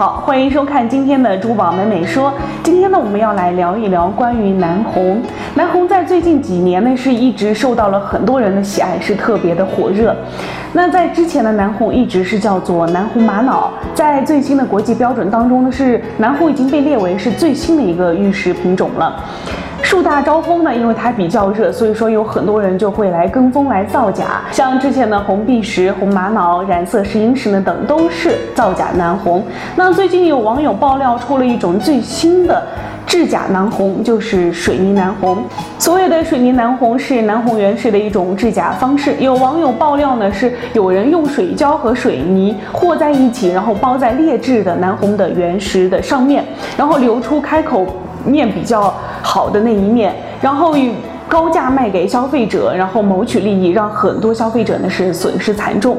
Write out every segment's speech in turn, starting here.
好，欢迎收看今天的珠宝美美说。今天呢，我们要来聊一聊关于南红。南红在最近几年呢，是一直受到了很多人的喜爱，是特别的火热。那在之前的南红一直是叫做南红玛瑙，在最新的国际标准当中呢，是南红已经被列为是最新的一个玉石品种了。树大招风呢，因为它比较热，所以说有很多人就会来跟风来造假。像之前的红碧石、红玛瑙、染色石英石呢等，都是造假南红。那最近有网友爆料出了一种最新的制假南红，就是水泥南红。所谓的水泥南红是南红原石的一种制假方式。有网友爆料呢，是有人用水胶和水泥和在一起，然后包在劣质的南红的原石的上面，然后留出开口。面比较好的那一面，然后以高价卖给消费者，然后谋取利益，让很多消费者呢是损失惨重。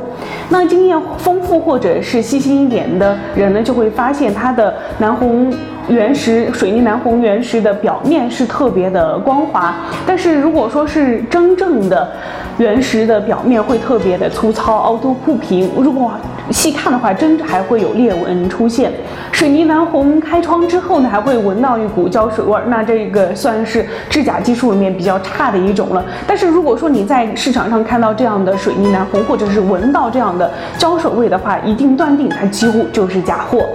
那经验丰富或者是细心一点的人呢，就会发现它的南红原石、水泥南红原石的表面是特别的光滑，但是如果说是真正的原石的表面会特别的粗糙、凹凸不平。如果细看的话，真还会有裂纹出现。水泥蓝红开窗之后呢，还会闻到一股胶水味儿，那这个算是制假技术里面比较差的一种了。但是如果说你在市场上看到这样的水泥蓝红，或者是闻到这样的胶水味的话，一定断定它几乎就是假货。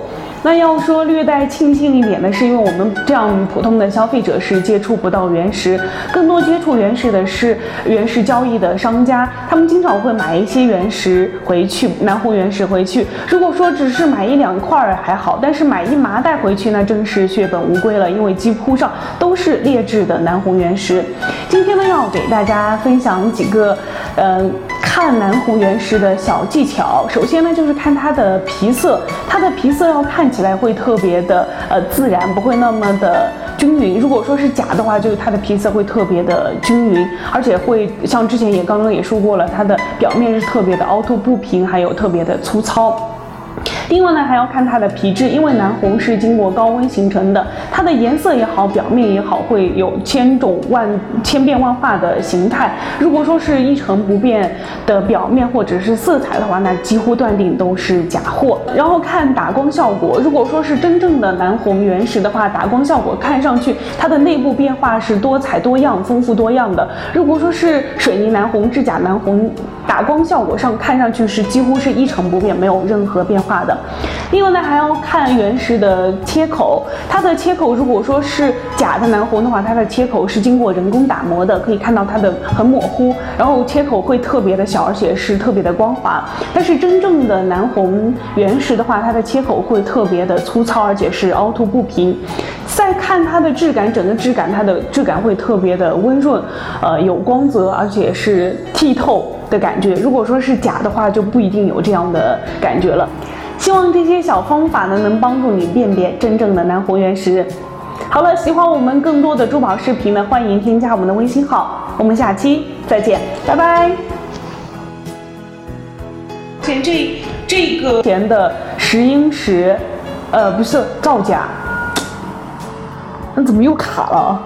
那要说略带庆幸一点的是，因为我们这样普通的消费者是接触不到原石，更多接触原石的是原石交易的商家，他们经常会买一些原石回去，南红原石回去。如果说只是买一两块儿还好，但是买一麻袋回去，那真是血本无归了，因为几乎上都是劣质的南红原石。今天呢，要给大家分享几个，呃。看南红原石的小技巧，首先呢就是看它的皮色，它的皮色要看起来会特别的呃自然，不会那么的均匀。如果说是假的话，就是它的皮色会特别的均匀，而且会像之前也刚刚也说过了，它的表面是特别的凹凸不平，还有特别的粗糙。另外呢，还要看它的皮质，因为南红是经过高温形成的，它的颜色也好，表面也好，会有千种万千变万化的形态。如果说是一成不变的表面或者是色彩的话，那几乎断定都是假货。然后看打光效果，如果说是真正的南红原石的话，打光效果看上去它的内部变化是多彩多样、丰富多样的。如果说是水泥南红、制假南红，打光效果上看上去是几乎是一成不变，没有任何变化的。另外呢，还要看原石的切口，它的切口如果说是假的南红的话，它的切口是经过人工打磨的，可以看到它的很模糊，然后切口会特别的小，而且是特别的光滑。但是真正的南红原石的话，它的切口会特别的粗糙，而且是凹凸不平。再看它的质感，整个质感它的质感会特别的温润，呃，有光泽，而且是剔透的感觉。如果说是假的话，就不一定有这样的感觉了。希望这些小方法呢，能帮助你辨别真正的南红原石。好了，喜欢我们更多的珠宝视频呢，欢迎添加我们的微信号。我们下期再见，拜拜。前这这个前的石英石，呃，不是造假。那怎么又卡了？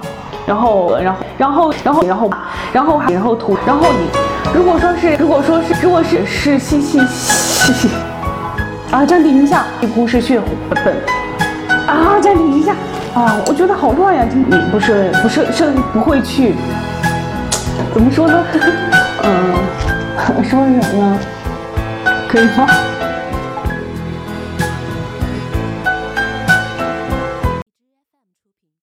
然后，然后，然后，然后，然后，然后，然后涂，然后你，如果说是，如果说是，如果是是细细细。啊，暂停一下，几乎是血本。啊，暂停一下。啊，我觉得好乱呀，啊你不是不是是不会去，怎么说呢？嗯，说什么呢？可以吗？